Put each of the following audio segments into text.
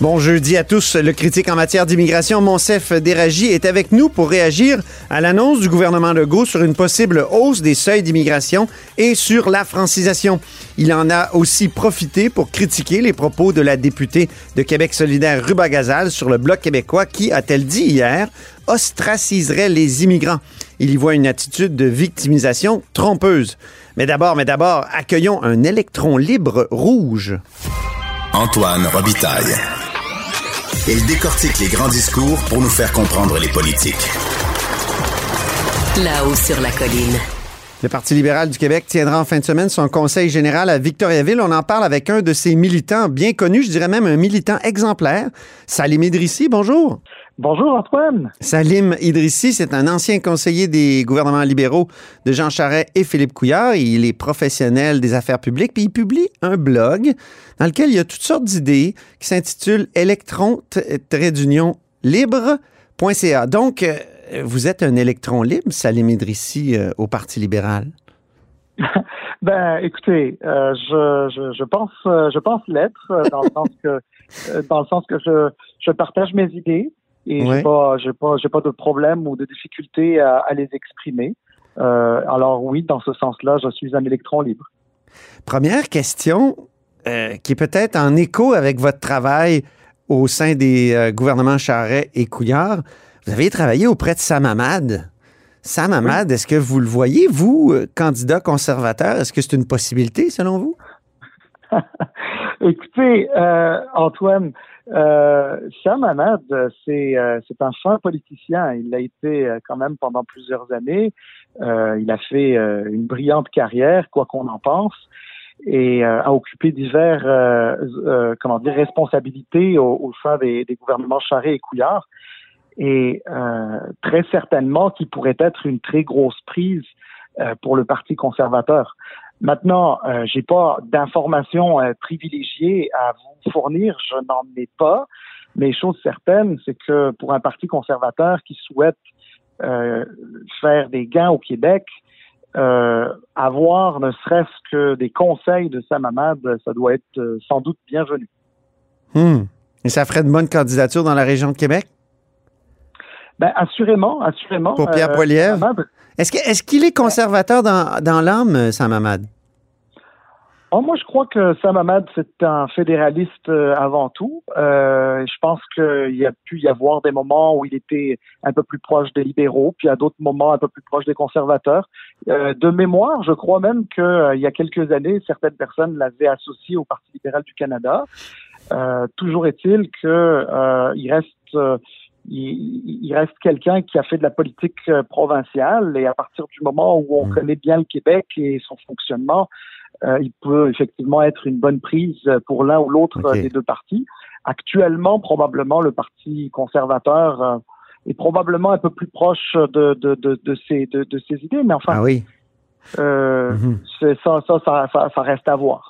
Bon jeudi à tous. Le critique en matière d'immigration, Monsef Déragi, est avec nous pour réagir à l'annonce du gouvernement Legault sur une possible hausse des seuils d'immigration et sur la francisation. Il en a aussi profité pour critiquer les propos de la députée de Québec solidaire Ruba Gazal sur le Bloc québécois qui, a-t-elle dit hier, ostraciserait les immigrants. Il y voit une attitude de victimisation trompeuse. Mais d'abord, mais d'abord, accueillons un électron libre rouge. Antoine Robitaille. Il décortique les grands discours pour nous faire comprendre les politiques. Là-haut sur la colline. Le Parti libéral du Québec tiendra en fin de semaine son conseil général à Victoriaville. On en parle avec un de ses militants bien connus, je dirais même un militant exemplaire, Salim Idrissi. Bonjour. Bonjour Antoine. Salim Idrissi, c'est un ancien conseiller des gouvernements libéraux de Jean Charest et Philippe Couillard. Il est professionnel des affaires publiques, puis il publie un blog dans lequel il y a toutes sortes d'idées qui s'intitule électron libre.ca. Donc, euh, vous êtes un électron libre, Salim Idrissi, euh, au Parti libéral? ben, écoutez, euh, je, je, je, pense, je pense l'être dans le sens que, dans le sens que je, je partage mes idées et j'ai pas, j'ai pas, j'ai pas de problème ou de difficulté à, à les exprimer. Euh, alors oui, dans ce sens-là, je suis un électron libre. Première question, euh, qui est peut-être en écho avec votre travail au sein des euh, gouvernements Charret et Couillard. Vous avez travaillé auprès de Sam Hamad. Sam Hamad, est-ce que vous le voyez, vous, candidat conservateur? Est-ce que c'est une possibilité, selon vous? Écoutez, Antoine, euh, Sam Hamad, c'est euh, un fin politicien. Il l'a été euh, quand même pendant plusieurs années. Euh, il a fait une brillante carrière, quoi qu'on en pense, et a occupé divers comment dire responsabilités au, au sein des, des, gouvernements Charest et Couillard. Et très certainement qui pourrait être une très grosse prise pour le Parti conservateur. Maintenant, euh, j'ai pas d'informations euh, privilégiées à vous fournir, je n'en ai pas. Mais chose certaine, c'est que pour un parti conservateur qui souhaite euh, faire des gains au Québec, euh, avoir ne serait-ce que des conseils de Sam Hamad, ça doit être euh, sans doute bienvenu. Hmm. Et ça ferait de bonnes candidatures dans la région de Québec? Ben, assurément, assurément. Pour Pierre Poilievre? Est-ce qu'il est, qu'il est, conservateur dans, dans l'âme, Sam Hamad? Oh, moi, je crois que Sam Hamad, c'est un fédéraliste euh, avant tout. Euh, je pense qu'il y a pu y avoir des moments où il était un peu plus proche des libéraux, puis à d'autres moments un peu plus proche des conservateurs. Euh, de mémoire, je crois même qu'il euh, y a quelques années, certaines personnes l'avaient associé au Parti libéral du Canada. Euh, toujours est-il que il reste il, reste quelqu'un qui a fait de la politique euh, provinciale et à partir du moment où on mm. connaît bien le Québec et son fonctionnement, euh, il peut effectivement être une bonne prise pour l'un ou l'autre des deux partis. Actuellement, probablement, le Parti conservateur euh, est probablement un peu plus proche de, de, de, de, ces, de, de ces idées, mais enfin, ah oui. euh, ça, ça, ça, ça, ça reste à voir.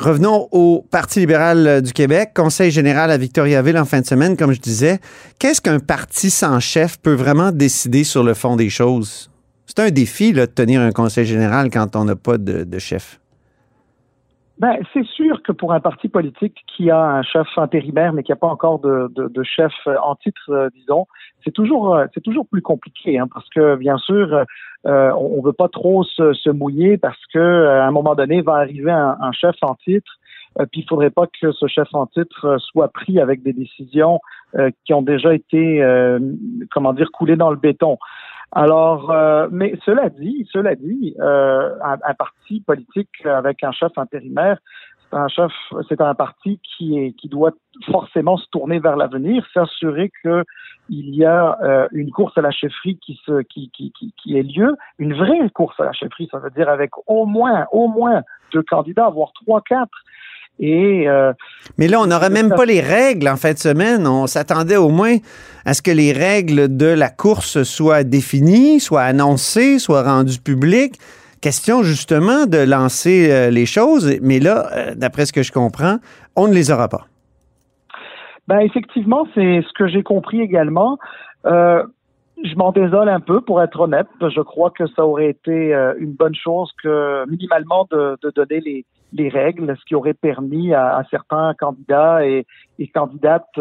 Revenons au Parti libéral du Québec, conseil général à Victoriaville en fin de semaine, comme je disais. Qu'est-ce qu'un parti sans chef peut vraiment décider sur le fond des choses? C'est un défi là, de tenir un conseil général quand on n'a pas de, de chef. Ben, c'est sûr que pour un parti politique qui a un chef intérimaire mais qui n'a pas encore de, de, de, chef en titre, euh, disons, c'est toujours euh, c'est toujours plus compliqué hein, parce que bien sûr euh, on, veut pas trop se, se mouiller parce que à un moment donné va arriver un, un chef en titre puis il faudrait pas que ce chef en titre soit pris avec des décisions qui ont déjà été comment dire coulées dans le béton. Alors, euh, mais cela dit, cela dit, euh, un, parti politique avec un chef intérimaire, c'est un chef, c'est un parti qui est qui doit forcément se tourner vers l'avenir, s'assurer que il y a euh, une course à la chefferie qui se qui, qui qui qui ait lieu, une vraie course à la chefferie, ça veut dire avec au moins au moins deux candidats, voire trois quatre et, euh, Mais là, on n'aurait même pas les règles en fin de semaine. On s'attendait au moins à ce que les règles de la course soient définies, soient annoncées, soient rendues publiques. Question justement de lancer euh, les choses. Mais là, euh, d'après ce que je comprends, on ne les aura pas. Ben effectivement, c'est ce que j'ai compris également. Je m'en désole un peu, pour être honnête. Je crois que ça aurait été une bonne chose que minimalement de, de donner les, les règles, ce qui aurait permis à, à certains candidats et, et candidates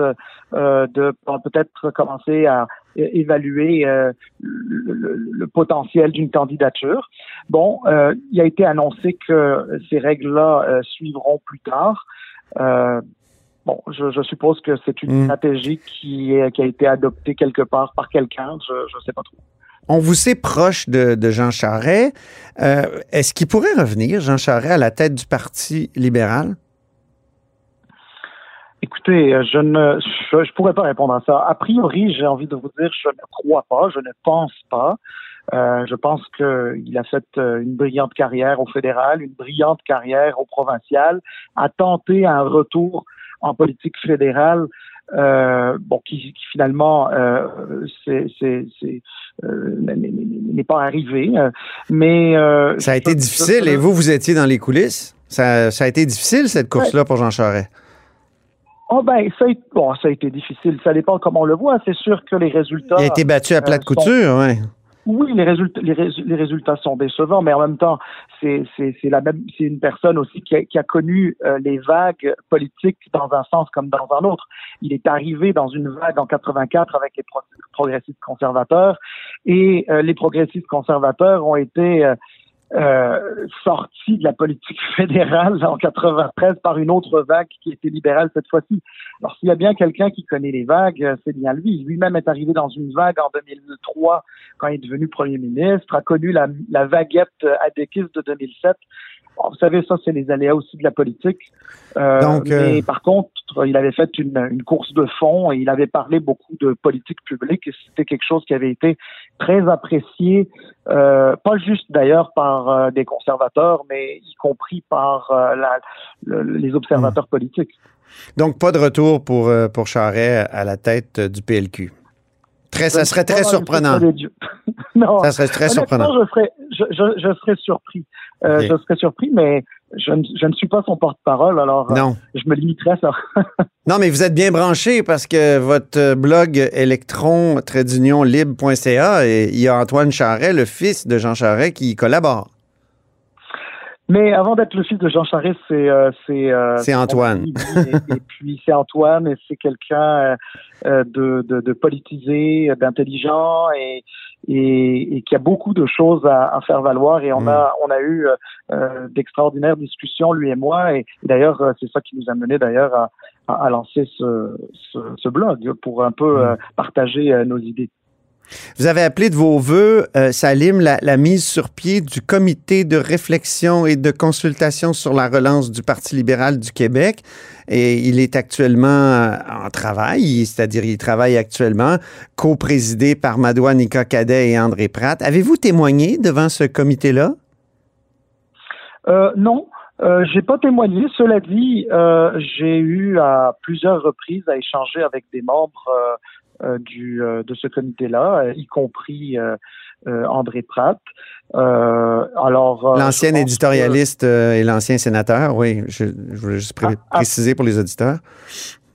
euh, de peut-être commencer à évaluer euh, le, le, potentiel d'une candidature. Bon, euh, il a été annoncé que ces règles-là euh, suivront plus tard. Bon, je, je, suppose que c'est une mm. stratégie qui, est, qui a été adoptée quelque part par quelqu'un. Je ne sais pas trop. On vous sait proche de, Jean Charest. Euh, Est-ce qu'il pourrait revenir, Jean Charest, à la tête du Parti libéral? Écoutez, je ne je, pourrais pas répondre à ça. A priori, j'ai envie de vous dire, je ne crois pas, je ne pense pas. Euh, je pense qu'il a fait euh, une brillante carrière au fédéral, une brillante carrière au provincial, a tenté un retour en politique fédérale, euh, bon, qui, qui finalement euh, euh, n'est pas arrivé. Mais ça a été difficile. et vous, vous étiez dans les coulisses? Ça, ça a été difficile cette course-là pour Jean Charest? Oh ben, ça a, bon, ça a été difficile. Ça dépend comment on le voit. C'est sûr que les résultats. Il a été battu à plat de couture, oui. Oui, les résultats, les, résultats sont décevants, mais en même temps, c'est la même, c'est une personne aussi qui a, qui a connu euh, les vagues politiques dans un sens comme dans un autre. Il est arrivé dans une vague en 84 avec les progressistes conservateurs, et euh, les progressistes conservateurs ont été euh, euh, sorti de la politique fédérale en 93 par une autre vague qui était libérale cette fois-ci. Alors s'il y a bien quelqu'un qui connaît les vagues, c'est bien lui. Lui-même est arrivé dans une vague en 2003 quand il est devenu premier ministre, a connu la, la vaguette adéquiste de 2007 vous savez, ça, c'est les aléas aussi de la politique. Euh, Donc, euh, Mais par contre, il avait fait une, une, course de fond et il avait parlé beaucoup de politique publique et c'était quelque chose qui avait été très apprécié, euh, pas juste d'ailleurs par euh, des conservateurs, mais y compris par euh, la, les observateurs hmm. politiques. Donc, pas de retour pour, pour Charret à la tête du PLQ. Très, ça serait très surprenant. non, ça serait très surprenant. Je serais, je, je, je serais surpris. Euh, Je serais surpris, mais je ne, je ne suis pas son porte-parole, alors euh, non. je me limiterai à ça. non, mais vous êtes bien branché parce que votre blog électron libre.ca et il y a Antoine Charret, le fils de Jean Charret, qui y collabore. Mais avant d'être le fils de Jean Charest, c'est euh, c'est euh, Antoine. Et, puis c'est Antoine, et c'est quelqu'un euh, de, de, de, politisé, d'intelligent et, et, et, qui a beaucoup de choses à, à faire valoir. Et on mm. a on a eu d'extraordinaires discussions lui et moi. Et, d'ailleurs, c'est ça qui nous a mené d'ailleurs à, à, lancer ce, ce, ce, blog pour un peu mm. partager nos idées. Vous avez appelé de vos voeux, euh, Salim, la, mise sur pied du comité de réflexion et de consultation sur la relance du Parti libéral du Québec. Et il est actuellement euh, en travail, c'est-à-dire il travaille actuellement, co-présidé par Madoua Nika Cadet et André Pratt. Avez-vous témoigné devant ce comité-là? Euh, non. Euh, j'ai pas témoigné. Cela dit, euh, j'ai eu à plusieurs reprises à échanger avec des membres du, euh, de ce comité-là, euh, y compris André Pratt. alors, l'ancien éditorialiste et l'ancien sénateur, oui, je, je voulais juste ah, ah. préciser pour les auditeurs.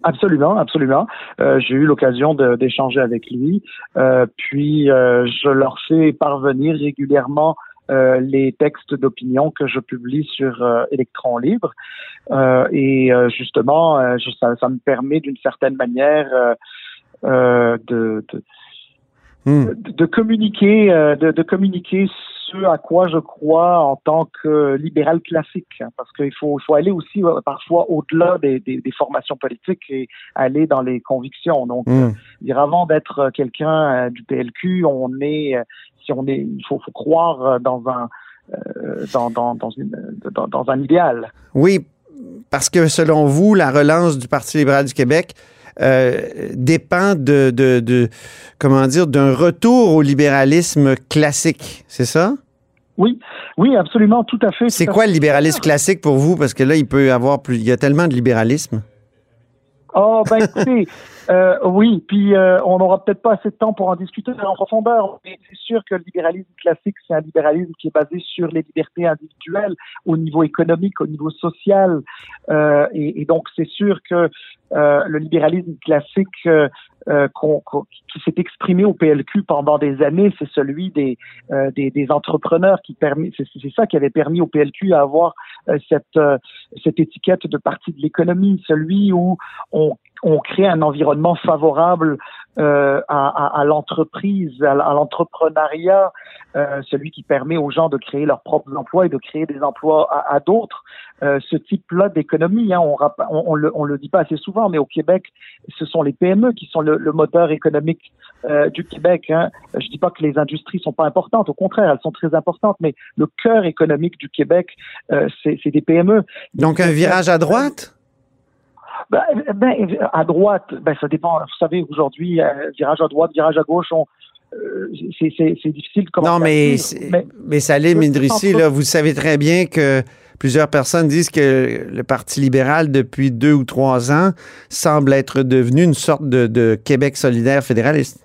Absolument, absolument. Euh, j'ai eu l'occasion d'échanger avec lui. Euh, puis, euh, je leur fais parvenir régulièrement les textes d'opinion que je publie sur Electron Libre. et justement, ça, ça, me permet d'une certaine manière euh, de, hmm. de, de, communiquer, euh, de, de, communiquer ce à quoi je crois en tant que libéral classique, hein, parce qu'il faut, faut aller aussi euh, parfois au-delà des, des, des, formations politiques et aller dans les convictions. Donc, hmm. dire avant d'être quelqu'un du PLQ, on est, si on est, il faut, faut croire dans un dans, dans, dans, une, dans, dans un idéal. Oui, parce que selon vous, la relance du Parti libéral du Québec euh, dépend de, de, de, comment dire, d'un retour au libéralisme classique, c'est ça? Oui, oui, absolument, tout à fait. C'est quoi le libéralisme classique pour vous? Parce que là, il peut y avoir plus, il y a tellement de libéralisme. Oh, ben écoutez, Euh, oui, puis euh, on n'aura peut-être pas assez de temps pour en discuter en profondeur, mais c'est sûr que le libéralisme classique, c'est un libéralisme qui est basé sur les libertés individuelles au niveau économique, au niveau social, euh, et, et, donc c'est sûr que euh, le libéralisme classique euh, euh, qui s'est exprimé au PLQ pendant des années, c'est celui des, des, des, entrepreneurs qui permet, c'est ça qui avait permis au PLQ à avoir cette, cette étiquette de partie de l'économie, celui où on on crée un environnement favorable euh, à, à, l'entreprise, à, l'entrepreneuriat, euh, celui qui permet aux gens de créer leurs propres emplois et de créer des emplois à, d'autres. Euh, ce type-là d'économie, hein, on, on, le, on le dit pas assez souvent, mais au Québec, ce sont les PME qui sont le, moteur économique euh, du Québec. Hein. Je dis pas que les industries sont pas importantes, au contraire, elles sont très importantes, mais le cœur économique du Québec, euh, c'est des PME. Donc un virage à droite? Ben, ben, à droite, ben, ça dépend. Vous savez, aujourd'hui, euh, virage à droite, virage à gauche, on, euh, c'est difficile de commencer. Non, mais, mais, mais Salim Idrissi, là, vous savez très bien que plusieurs personnes disent que le Parti libéral, depuis deux ou trois ans, semble être devenu une sorte de, de Québec solidaire fédéraliste.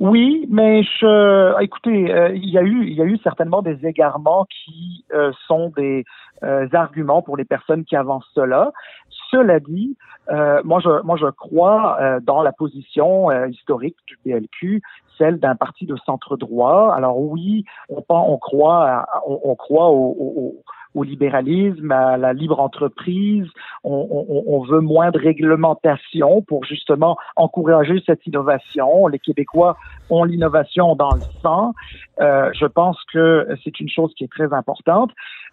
Oui, mais je, écoutez, euh, il y a eu, il y a eu certainement des égarements qui sont des arguments pour les personnes qui avancent cela. Cela dit, euh, moi, je, moi, je crois euh, dans la position euh, historique du PLQ, celle d'un parti de centre droit. Alors oui, on, on croit, on, croit au, libéralisme, à la libre entreprise. On, veut moins de réglementation pour justement encourager cette innovation. Les Québécois ont l'innovation dans le sang. je pense que c'est une chose qui est très importante.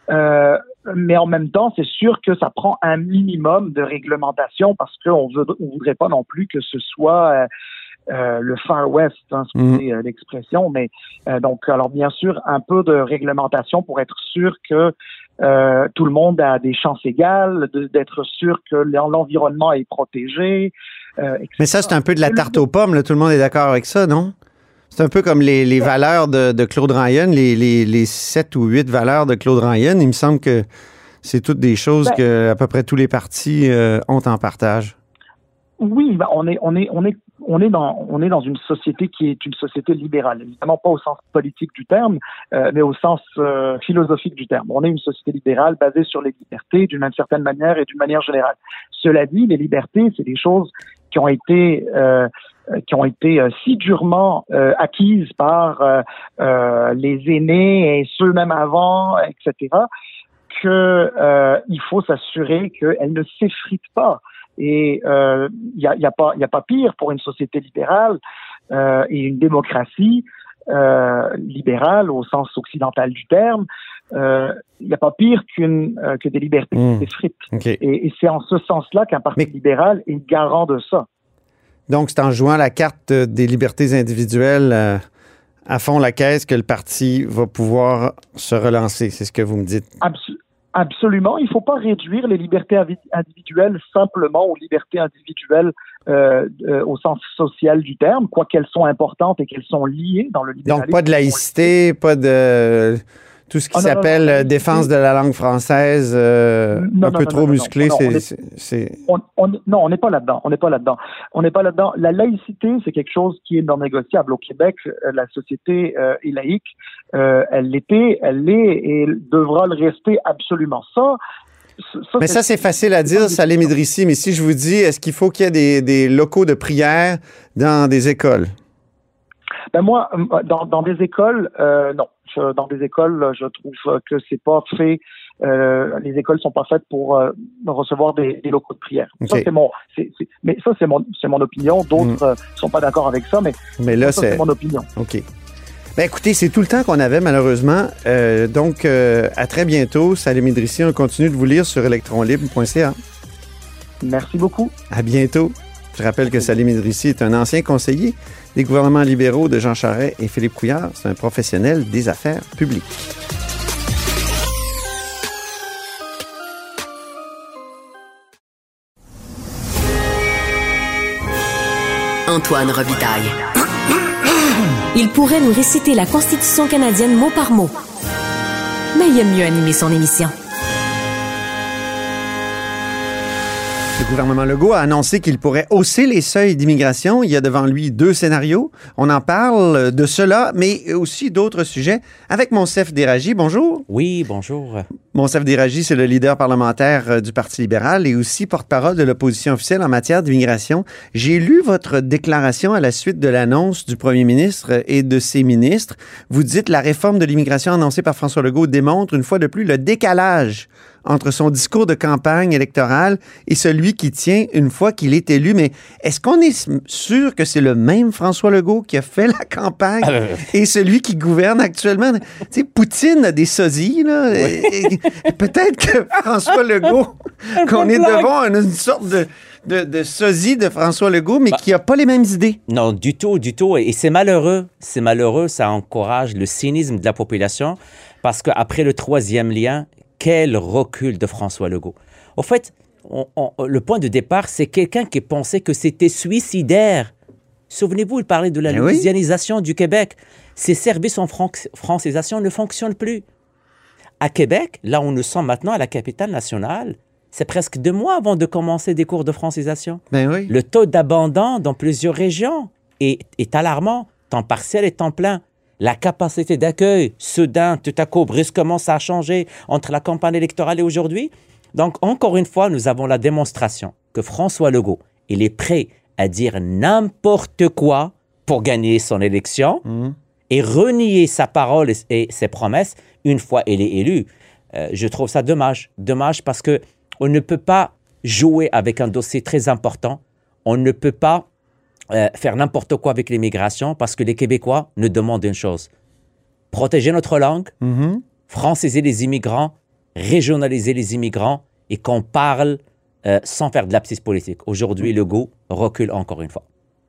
Euh, mais en même temps, c'est sûr que ça prend un minimum de réglementation parce qu'on ne voudrait pas non plus que ce soit euh, euh le Far West, hein, c'est l'expression. Mais donc, alors bien sûr, un peu de réglementation pour être sûr que tout le monde a des chances égales, d'être sûr que l'environnement est protégé. mais ça, c'est un peu de la tarte aux pommes. tout le monde est d'accord avec ça, non? C'est un peu comme les, valeurs de, Claude Ryan, les, les, sept ou huit valeurs de Claude Ryan. Il me semble que c'est toutes des choses ben que à peu près tous les partis euh, ont en partage. Oui, ben on est on est on est on est dans on est dans une société qui est une société libérale, évidemment pas au sens politique du terme, euh, mais au sens euh, philosophique du terme. On est une société libérale basée sur les libertés d'une certaine manière et d'une manière générale. Cela dit, les libertés, c'est des choses qui ont été euh, qui ont été euh, si durement euh, acquises par euh, les aînés et ceux même avant, etc., que il faut s'assurer qu'elles ne s'effritent pas. Et il n'y a, y a, pas, y a pas pire pour une société libérale et une démocratie libérale au sens occidental du terme, il n'y a pas pire qu'une que des libertés mmh. Et, c'est en ce sens-là qu'un parti libéral est garant de ça. Donc, c'est en jouant la carte des libertés individuelles euh, à fond la caisse que le parti va pouvoir se relancer. C'est ce que vous me dites. absolument. Il ne faut pas réduire les libertés individuelles simplement aux libertés individuelles euh, euh, au sens social du terme, quoi qu'elles sont importantes et qu'elles sont liées dans le libéralisme. Donc, pas de laïcité, pas de tout ce qui ah, s'appelle euh, défense de la langue française, euh, un peu trop musclé, c'est. Non, on n'est pas là-dedans. On n'est pas là-dedans. On n'est pas là-dedans. La laïcité, c'est quelque chose qui est non négociable. Au Québec, euh, la société est laïque. elle l'était, elle l'est et devra le rester absolument. Ça, mais ça, c'est facile à dire, Salim Idrissi, mais si je vous dis, est-ce qu'il faut qu'il y ait des, des, locaux de prière dans des écoles? Ben moi, dans, dans des écoles, non. Euh, dans des écoles, je trouve que c'est pas fait. Euh, les écoles sont pas faites pour euh, recevoir des, locaux de prière. Ça c'est mon, mais ça c'est mon, c'est mon opinion. D'autres mm. sont pas d'accord avec ça, mais, mais là c'est mon opinion. Ok. Ben écoutez, c'est tout le temps qu'on avait malheureusement. donc à très bientôt. Salim Idrissi, on continue de vous lire sur electronlibre.ca. Merci beaucoup. À bientôt. Je rappelle que Salim Idrissi est un ancien conseiller des gouvernements libéraux de Jean Charest et Philippe Couillard. C'est un professionnel des affaires publiques. Antoine Robitaille. Il pourrait nous réciter la Constitution canadienne mot par mot. Mais il aime mieux animer son émission. Le gouvernement Legault a annoncé qu'il pourrait hausser les seuils d'immigration. Il y a devant lui deux scénarios. On en parle de cela, mais aussi d'autres sujets avec Monsef Déragi. Bonjour. Oui, bonjour. Monsef Déragi, c'est le leader parlementaire euh, du Parti libéral et aussi porte-parole de l'opposition officielle en matière d'immigration. J'ai lu votre déclaration à la suite de l'annonce du premier ministre et de ses ministres. Vous dites la réforme de l'immigration annoncée par François Legault démontre une fois de plus le décalage entre son discours de campagne électorale et celui qui tient une fois qu'il est élu. Mais est-ce qu'on est sûr que c'est le même François Legault qui a fait la campagne et celui qui gouverne actuellement? Tu sais, Poutine a des sosies, là. Peut-être que François Legault, qu'on est devant une, une sorte de, de, de sosie de François Legault, mais qui n'a pas les mêmes idées. Non, du tout, du tout. Et c'est malheureux. C'est malheureux. Ça encourage le cynisme de la population parce qu'après le troisième lien, quel recul de François Legault. Au fait, on- on- le point de départ, c'est quelqu'un qui pensait que c'était suicidaire. Souvenez-vous, il parlait de la Eh oui. louisianisation du Québec. Ces services en fran- francisation ne fonctionnent plus. À Québec, là où nous sommes maintenant, à la capitale nationale, c'est presque deux mois avant de commencer des cours de francisation. Ben oui. Le taux d'abandon dans plusieurs régions est, est alarmant, temps partiel et temps plein. La capacité d'accueil, soudain, tout à coup, brusquement, ça a changé entre la campagne électorale et aujourd'hui. Donc, encore une fois, nous avons la démonstration que François Legault, il est prêt à dire n'importe quoi pour gagner son élection Mhm. et renier sa parole et, et ses promesses une fois il est élu. Euh, je trouve ça dommage. Dommage parce que on ne peut pas jouer avec un dossier très important. On ne peut pas euh, faire n'importe quoi avec l'immigration parce que les Québécois nous demandent une chose. Protéger notre langue, Mhm. franciser les immigrants, régionaliser les immigrants et qu'on parle euh, sans faire de lapsus politique. Aujourd'hui, le goût recule encore une fois.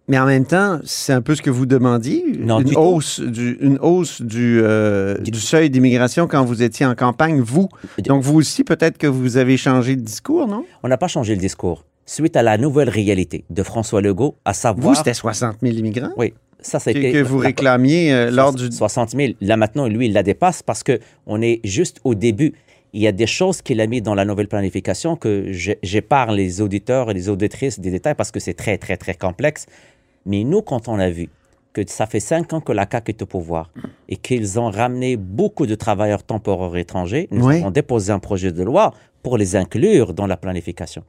Mais en même temps, c'est un peu ce que vous demandiez, Non, une, hausse du, une hausse du, euh, Du- du seuil d'immigration quand vous étiez en campagne, vous. Donc vous aussi, peut-être que vous avez changé de discours, non? On n'a pas changé le discours. Suite à la nouvelle réalité de François Legault, à savoir... Vous, c'était 60 000 immigrants Oui, ça que, c'était... que vous la- réclamiez euh, lors du... 60 000. Là maintenant, lui, il la dépasse parce que on est juste au début. Il y a des choses qu'il a mis dans la nouvelle planification que j'épargne les auditeurs et les auditrices des détails parce que c'est très, très, très complexe. Mais nous, quand on a vu que ça fait cinq ans que la CAQ est au pouvoir et qu'ils ont ramené beaucoup de travailleurs temporaires étrangers, nous Oui. avons déposé un projet de loi pour les inclure dans la planification.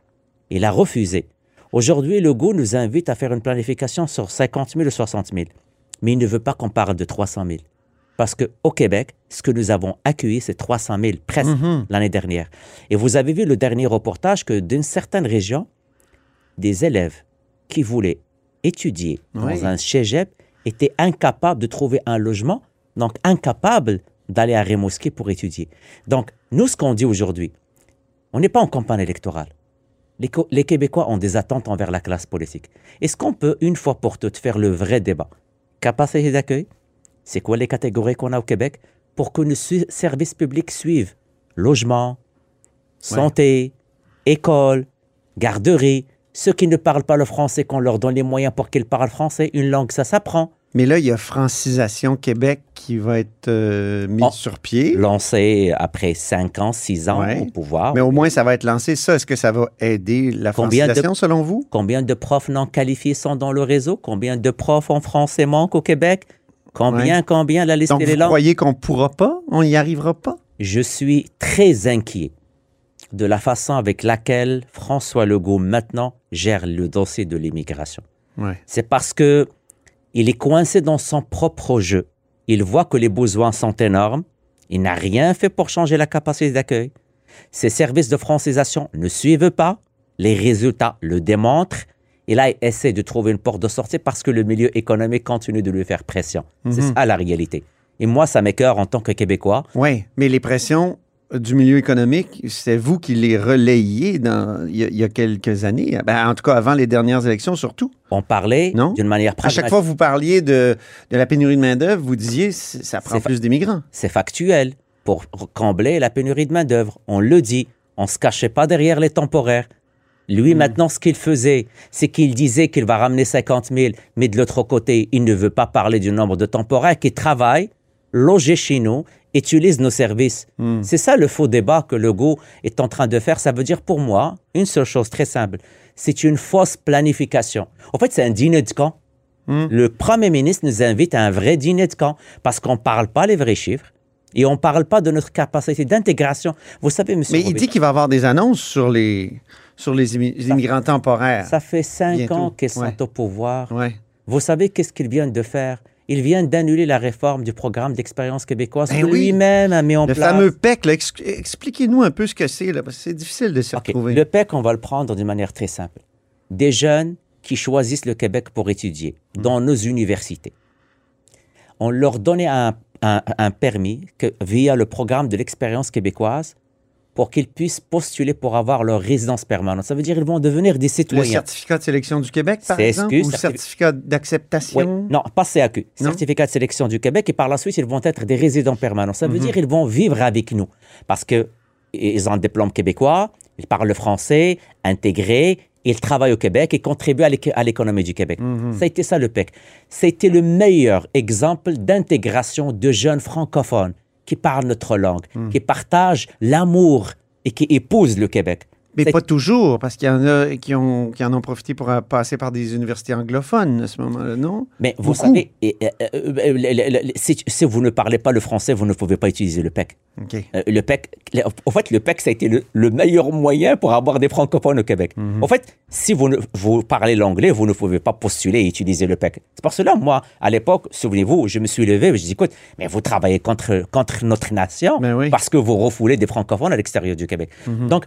Il a refusé. Aujourd'hui, le goût nous invite à faire une planification sur 50 000 ou 60 000. Mais il ne veut pas qu'on parle de 300 000. Parce qu'au Québec, ce que nous avons accueilli, c'est 300 000 presque Mhm. l'année dernière. Et vous avez vu le dernier reportage que d'une certaine région, des élèves qui voulaient étudier Oui. dans un cégep étaient incapables de trouver un logement, donc incapables d'aller à Rimouski pour étudier. Donc, nous, ce qu'on dit aujourd'hui, on n'est pas en campagne électorale. Les, Co- les Québécois ont des attentes envers la classe politique. Est-ce qu'on peut, une fois pour toutes, faire le vrai débat? Capacité d'accueil? C'est quoi les catégories qu'on a au Québec pour que nos services publics suivent? Logement, santé, école, garderie. Ceux qui ne parlent pas le français, qu'on leur donne les moyens pour qu'ils parlent français. Une langue, ça s'apprend. Mais là, il y a Francisation Québec qui va être euh, mise Oh. sur pied. Lancé après 5 ans, 6 ans Ouais. au pouvoir. Mais au moins, ça va être lancé. Ça, est-ce que ça va aider la Combien de- francisation, selon vous? Combien de profs non qualifiés sont dans le réseau? Combien de profs en français manquent au Québec? Combien, combien? La liste Donc, vous croyez qu'on pourra pas? On n'y arrivera pas? Je suis très inquiet de la façon avec laquelle François Legault maintenant gère le dossier de l'immigration. Ouais. C'est parce que il est coincé dans son propre jeu. Il voit que les besoins sont énormes. Il n'a rien fait pour changer la capacité d'accueil. Ses services de francisation ne suivent pas. Les résultats le démontrent. Et là, il essaie de trouver une porte de sortie parce que le milieu économique continue de lui faire pression. C'est Mhm. ça la réalité. Et moi, ça m'écœure en tant que Québécois. Oui, mais les pressions du milieu économique, c'est vous qui les relayiez dans, il, y a, il y a quelques années. Ben, en tout cas, avant les dernières élections, surtout. On parlait d'une manière À pragmatique. chaque fois que vous parliez de, de la pénurie de main-d'œuvre, vous disiez ça prend plus d'immigrants. C'est factuel. Pour combler la pénurie de main-d'œuvre, on le dit. On ne se cachait pas derrière les temporaires. Lui, maintenant, ce qu'il faisait, c'est qu'il disait qu'il va ramener 50 000, mais de l'autre côté, il ne veut pas parler du nombre de temporaires qui travaillent, logés chez nous utilisent nos services. Hmm. C'est ça le faux débat que Legault est en train de faire. Ça veut dire pour moi une seule chose très simple. C'est une fausse planification. En fait, c'est un dîner de camp. Hmm. Le Premier ministre nous invite à un vrai dîner de camp parce qu'on ne parle pas les vrais chiffres et on ne parle pas de notre capacité d'intégration. Vous savez, monsieur Mais il dit qu'il va avoir des annonces sur les, sur les immi- les immigrants temporaires. ça fait cinq Bientôt. ans qu'ils sont Ouais. au pouvoir. Ouais. Vous savez qu'est-ce qu'ils viennent de faire? Ils viennent d'annuler la réforme du programme d'expérience québécoise Ben que oui. lui-même a mis en Le place. fameux PEC, là, ex- expliquez-nous un peu ce que c'est, parce que c'est difficile de s'y retrouver. Le PEC, on va le prendre d'une manière très simple. Des jeunes qui choisissent le Québec pour étudier dans nos universités. On leur donnait un, un- un permis que, via le programme de l'expérience québécoise pour qu'ils puissent postuler pour avoir leur résidence permanente. Ça veut dire qu'ils vont devenir des Le citoyens. certificat de sélection du Québec, par CSQ, exemple, ou le certifi- certificat Oui, d'acceptation? non, pas CAQ, Non? certificat de sélection du Québec, et par la suite, ils vont être des résidents permanents. Ça veut Mhm. dire qu'ils vont vivre avec nous parce que ils ont un diplôme québécois, ils parlent le français, intégrés, ils travaillent au Québec et contribuent à l'économie du Québec. Mhm. Ça a été ça le PEC. C'était le meilleur exemple d'intégration de jeunes francophones qui parlent notre langue, Mhm. qui partagent l'amour et qui épousent le Québec. Mais pas toujours, parce qu'il y en a qui, ont, qui en ont profité pour euh, passer par des universités anglophones à ce moment-là, non? Mais vous Beaucoup. savez, et, euh, euh, si, si vous ne parlez pas le français, vous ne pouvez pas utiliser le PEC. OK. Euh, le PEC, en fait, le PEC, ça a été le, le meilleur moyen pour avoir des francophones au Québec. Mhm. En fait, si vous, ne- vous parlez l'anglais, vous ne pouvez pas postuler et utiliser le PEC. C'est pour cela, moi, à l'époque, souvenez-vous, je me suis levé et je dis, écoute, mais vous travaillez contre, contre notre nation Ben oui. Mhm. parce que vous refoulez des francophones à l'extérieur du Québec. Donc,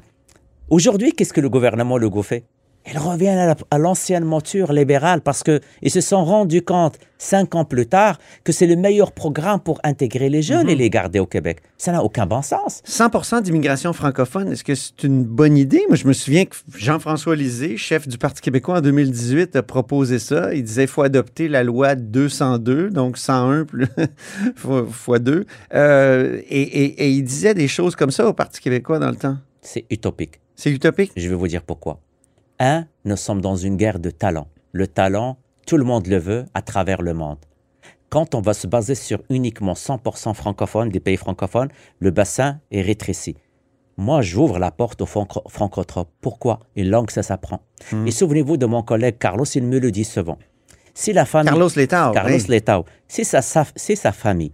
aujourd'hui, qu'est-ce que le gouvernement Legault fait? Il revient à la- à l'ancienne monture libérale parce qu'ils se sont rendus compte, cinq ans plus tard, que c'est le meilleur programme pour intégrer les jeunes Mhm. et les garder au Québec. Ça n'a aucun bon sens. 100 d'immigration francophone, est-ce que c'est une bonne idée? Moi, je me souviens que Jean-François Lisée, chef du Parti québécois en 2018, a proposé ça. Il disait qu'il faut adopter la loi 202, donc 101 plus fois, fois 2. Euh, et, et- et il disait des choses comme ça au Parti québécois dans le temps. C'est utopique. C'est utopique? Je vais vous dire pourquoi. Un, nous sommes dans une guerre de talent. Le talent, tout le monde le veut à travers le monde. Quand on va se baser sur uniquement 100% francophones, des pays francophones, le bassin est rétréci. Moi, j'ouvre la porte aux franco- francotropes. Pourquoi? Une langue, ça s'apprend. Et souvenez-vous de mon collègue Carlos, il me le dit souvent. Si la famille... Carlos Letao. Carlos oui. Letao, si sa, sa- si sa famille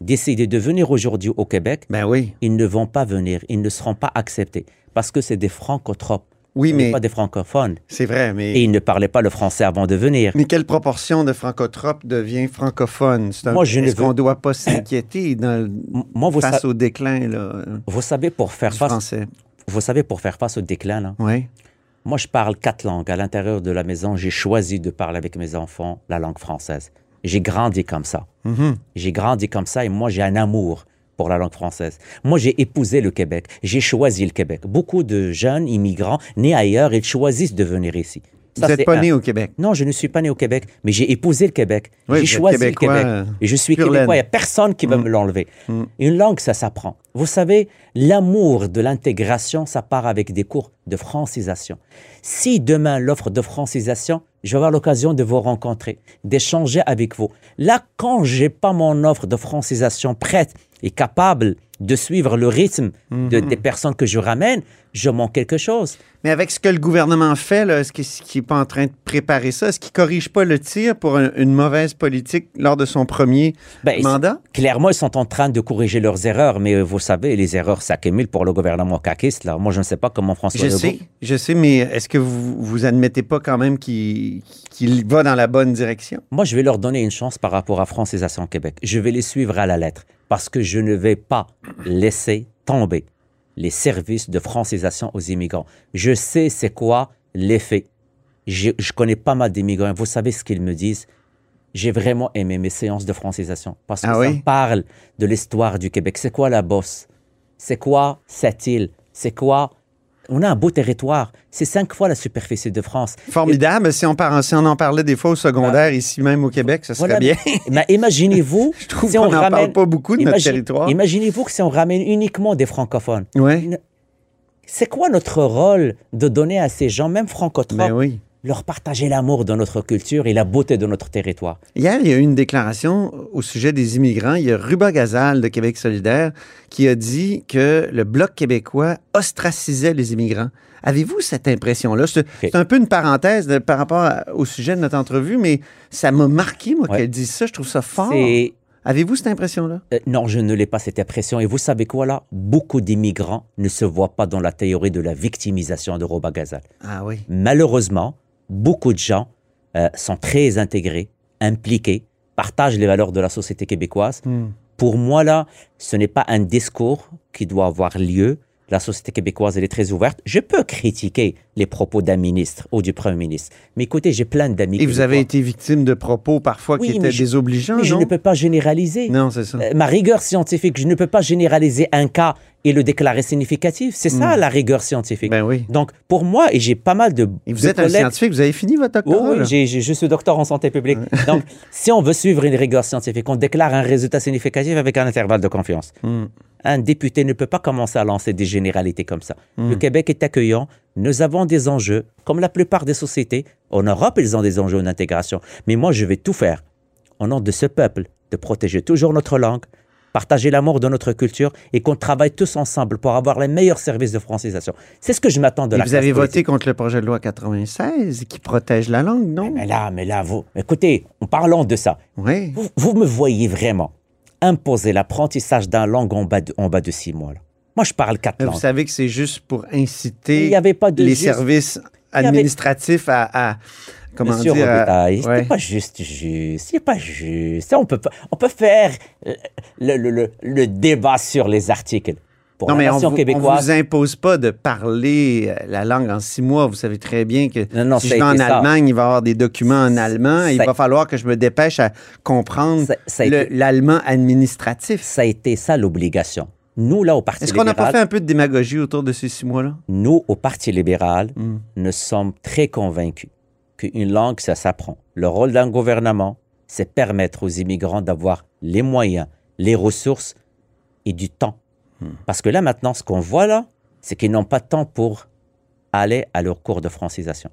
décide de venir aujourd'hui au Québec, Ben oui. ils ne vont pas venir, ils ne seront pas acceptés parce que c'est des francotropes. Oui, mais pas des francophones. c'est vrai, mais... Et ils ne parlaient pas le français avant de venir. Mais quelle proportion de francotropes devient francophone? C'est un- Moi, je ne Est-ce qu'on veux- ne doit pas s'inquiéter dans Moi, vous, face sa- au déclin là, vous savez, pour faire face, français? vous savez, pour faire face au déclin, là, Oui. moi, je parle quatre langues. À l'intérieur de la maison, j'ai choisi de parler avec mes enfants la langue française. J'ai grandi comme ça. Mhm. J'ai grandi comme ça et moi, j'ai un amour pour la langue française. Moi, j'ai épousé le Québec. J'ai choisi le Québec. Beaucoup de jeunes immigrants nés ailleurs, ils choisissent de venir ici. Vous n'êtes pas un- né au Québec. Non, je ne suis pas né au Québec, mais j'ai épousé le Québec. Oui, j'ai choisi le Québec. Et je suis québécois, il n'y a personne qui va Mm. me l'enlever. Mm. Une langue, ça s'apprend. Vous savez, l'amour de l'intégration, ça part avec des cours de francisation. Si demain, l'offre de francisation, je vais avoir l'occasion de vous rencontrer, d'échanger avec vous. Là, quand j'ai pas mon offre de francisation prête et capable de suivre le rythme de- Mhm. des personnes que je ramène, je manque quelque chose. Mais avec ce que le gouvernement fait, est-ce qu'il n'est pas en train de préparer ça? Est-ce qu'il ne corrige pas le tir pour un- une mauvaise politique lors de son premier Ben, mandat? Clairement, ils sont en train de corriger leurs erreurs, mais euh, vous savez, les erreurs s'accumulent pour le gouvernement caquiste. Là. Moi, je ne sais pas comment François Je Legault- sais, je sais, mais est-ce que vous, vous admettez pas quand même qu'il va dans la bonne direction? Moi, je vais leur donner une chance par rapport à Francisation Québec. Je vais les suivre à la lettre parce que je ne vais pas laisser tomber les services de francisation aux immigrants. Je sais c'est quoi l'effet. Je, je connais pas mal d'immigrants. Vous savez ce qu'ils me disent? J'ai vraiment aimé mes séances de francisation parce que Ah ça oui? parle de l'histoire du Québec. C'est quoi la bosse? C'est quoi cette île? C'est quoi? On a un beau territoire. C'est cinq fois la superficie de France. Formidable. Si on, par- si on en parlait des fois au secondaire, ici même au Québec, ça serait Voilà. bien. Mais imaginez-vous Je trouve si qu'on on n'en parle ramène- pas beaucoup de notre territoire. Imaginez-vous que si on ramène uniquement des francophones, Oui, c'est quoi notre rôle de donner à ces gens, même francotropes, ben oui. Leur partager l'amour de notre culture et la beauté de notre territoire. Hier, il y a eu une déclaration au sujet des immigrants. Il y a Ruba Gazal de Québec solidaire qui a dit que le Bloc québécois ostracisait les immigrants. Avez-vous cette impression-là? C'est un peu une parenthèse de- par rapport à- au sujet de notre entrevue, mais ça m'a marqué, moi, Ouais. qu'elle dise ça. Je trouve ça fort. Avez-vous cette impression-là? Euh, non, je ne l'ai pas cette impression. Et vous savez quoi là? Beaucoup d'immigrants ne se voient pas dans la théorie de la victimisation de Roba Gazal. Ah oui. Malheureusement, beaucoup de gens euh, sont très intégrés, impliqués, partagent les valeurs de la société québécoise. Hmm. Pour moi, là, ce n'est pas un discours qui doit avoir lieu. La société québécoise, elle est très ouverte. Je peux critiquer les propos d'un ministre ou du premier ministre. Mais écoutez, j'ai plein d'amis. Et vous avez été victime de propos parfois Oui, qui étaient je- désobligeants, Mais je non? ne peux pas généraliser. Non, c'est ça. Euh, ma rigueur scientifique, je ne peux pas généraliser un cas et le déclarer significatif. C'est ça la rigueur scientifique. Ben oui. Donc, pour moi, et j'ai pas mal de. Et vous de êtes un scientifique, vous avez fini votre Oh doctorat? oui, j'ai- je suis docteur en santé publique. Donc, si on veut suivre une rigueur scientifique, on déclare un résultat significatif avec un intervalle de confiance. Hmm. Un député ne peut pas commencer à lancer des généralités comme ça. Hmm. Le Québec est accueillant. Nous avons des enjeux, comme la plupart des sociétés. En Europe, ils ont des enjeux d'intégration. Mais moi, je vais tout faire, au nom de ce peuple, de protéger toujours notre langue, partager l'amour de notre culture et qu'on travaille tous ensemble pour avoir les meilleurs services de francisation. C'est ce que je m'attends de Et la vous avez voté contre le projet de loi 96 qui protège la langue, non? Mais là, mais là, vous, écoutez, en parlant de ça, Oui. vous, vous me voyez vraiment imposer l'apprentissage d'un langue en bas, de, en bas de six mois. là. Moi, je parle quatre Mais Vous langues. savez que c'est juste pour inciter Il y avait pas de les juste- services avait- administratifs à, à- comment Monsieur dire, à- Robitaille, ouais. c'est pas juste juste, c'est pas juste. On peut, pas- on peut faire euh, le, le- le- le débat sur les articles. Pour Non, la mais on nation vous, on québécoise, vous impose pas de parler euh, la langue en six mois. Vous savez très bien que Non, non, si je vais en ça. Allemagne, il va y avoir des documents en allemand. il va falloir que je me dépêche à comprendre l'allemand administratif. ça a été ça l'obligation. Nous, là, au Parti Est-ce qu'on n'a libéral, pas fait un peu de démagogie autour de ces six mois-là? nous, au Parti libéral, Hmm. nous sommes très convaincus qu'une langue, ça s'apprend. Le rôle d'un gouvernement, c'est permettre aux immigrants d'avoir les moyens, les ressources et du temps. Parce que là, maintenant, ce qu'on voit là, c'est qu'ils n'ont pas de temps pour aller à leur cours de francisation.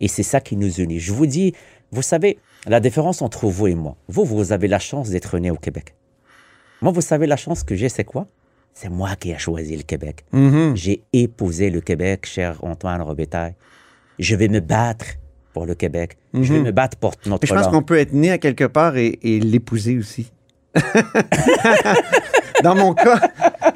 Et c'est ça qui nous unit. Je vous dis, vous savez, la différence entre vous et moi, vous, vous avez la chance d'être né au Québec. Moi, vous savez, la chance que j'ai, c'est quoi? C'est moi qui ai choisi le Québec. Mhm. J'ai épousé le Québec, cher Antoine Robitaille. Je vais me battre pour le Québec. Je vais Mhm. me battre pour notre Mais je pense langue. qu'on peut être né à quelque part et, et l'épouser aussi. Dans mon cas,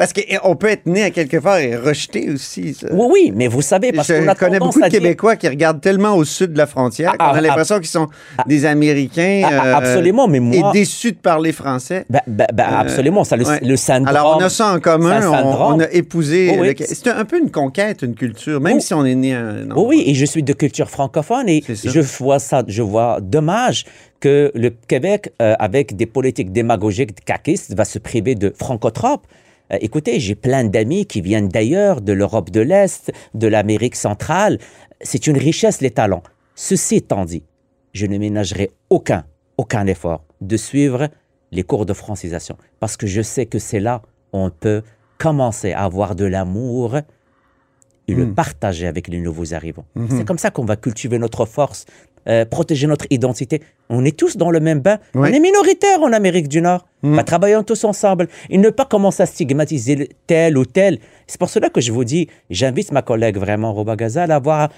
parce qu'on peut être né à quelque part et rejeter aussi. ça. Oui, oui, mais vous savez, parce qu'on Je a connais beaucoup de dire- Québécois qui regardent tellement au sud de la frontière Ah, qu'on a ah, l'impression qu'ils sont des Américains Ah, ah, euh, absolument, mais moi- et déçus de parler français. Ben, ben, ben, absolument, ça, le, Ouais. le syndrome. Alors, on a ça en commun. On, a épousé. Oh, oui. le- C'est un, peu une conquête, une culture, même Oh. si on est né à un Oui, oui, et je suis de culture francophone et je vois ça, je vois dommage que le Québec, euh, avec des politiques démagogiques caquistes, va se priver de francotropes. Euh, écoutez, j'ai plein d'amis qui viennent d'ailleurs, de l'Europe de l'Est, de l'Amérique centrale. C'est une richesse, les talents. Ceci étant dit, je ne ménagerai aucun, aucun effort de suivre les cours de francisation parce que je sais que c'est là où on peut commencer à avoir de l'amour et le Mm. partager avec les nouveaux arrivants. Mhm. C'est comme ça qu'on va cultiver notre force, euh, protéger notre identité. On est tous dans le même bain. On est minoritaire en Amérique du Nord. Mm. Bah, travaillons tous ensemble et ne pas commencer à stigmatiser tel ou tel. C'est pour cela que je vous dis, j'invite ma collègue vraiment, Roba Gazal, à avoir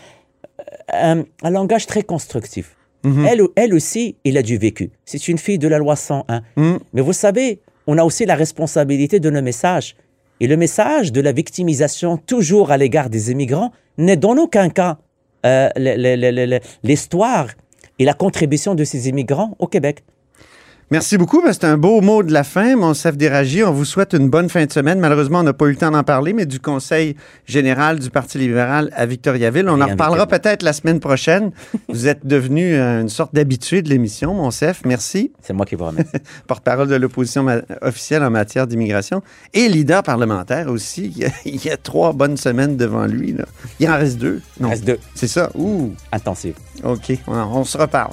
un, un langage très constructif. Mhm. Elle, elle aussi, il a du vécu. C'est une fille de la loi 101. Mm. Mais vous savez, on a aussi la responsabilité de nos messages. Et le message de la victimisation toujours à l'égard des immigrants n'est dans aucun cas euh, l'histoire et la contribution de ces immigrants au Québec. Merci beaucoup. Ben, C'est un beau mot de la fin, mon chef d'Éragie. On vous souhaite une bonne fin de semaine. Malheureusement, on n'a pas eu le temps d'en parler, mais du Conseil général du Parti libéral à Victoriaville. On en reparlera peut-être la semaine prochaine. vous êtes devenu euh, une sorte d'habitué de l'émission, mon chef. Merci. C'est moi qui vous remercie. Porte-parole de l'opposition officielle en matière d'immigration et leader parlementaire aussi. Il y, a, il y a trois bonnes semaines devant lui. là. Il en reste deux. Il Non, reste deux c'est ça. Ouh. intensifs. OK, on, on se reparle.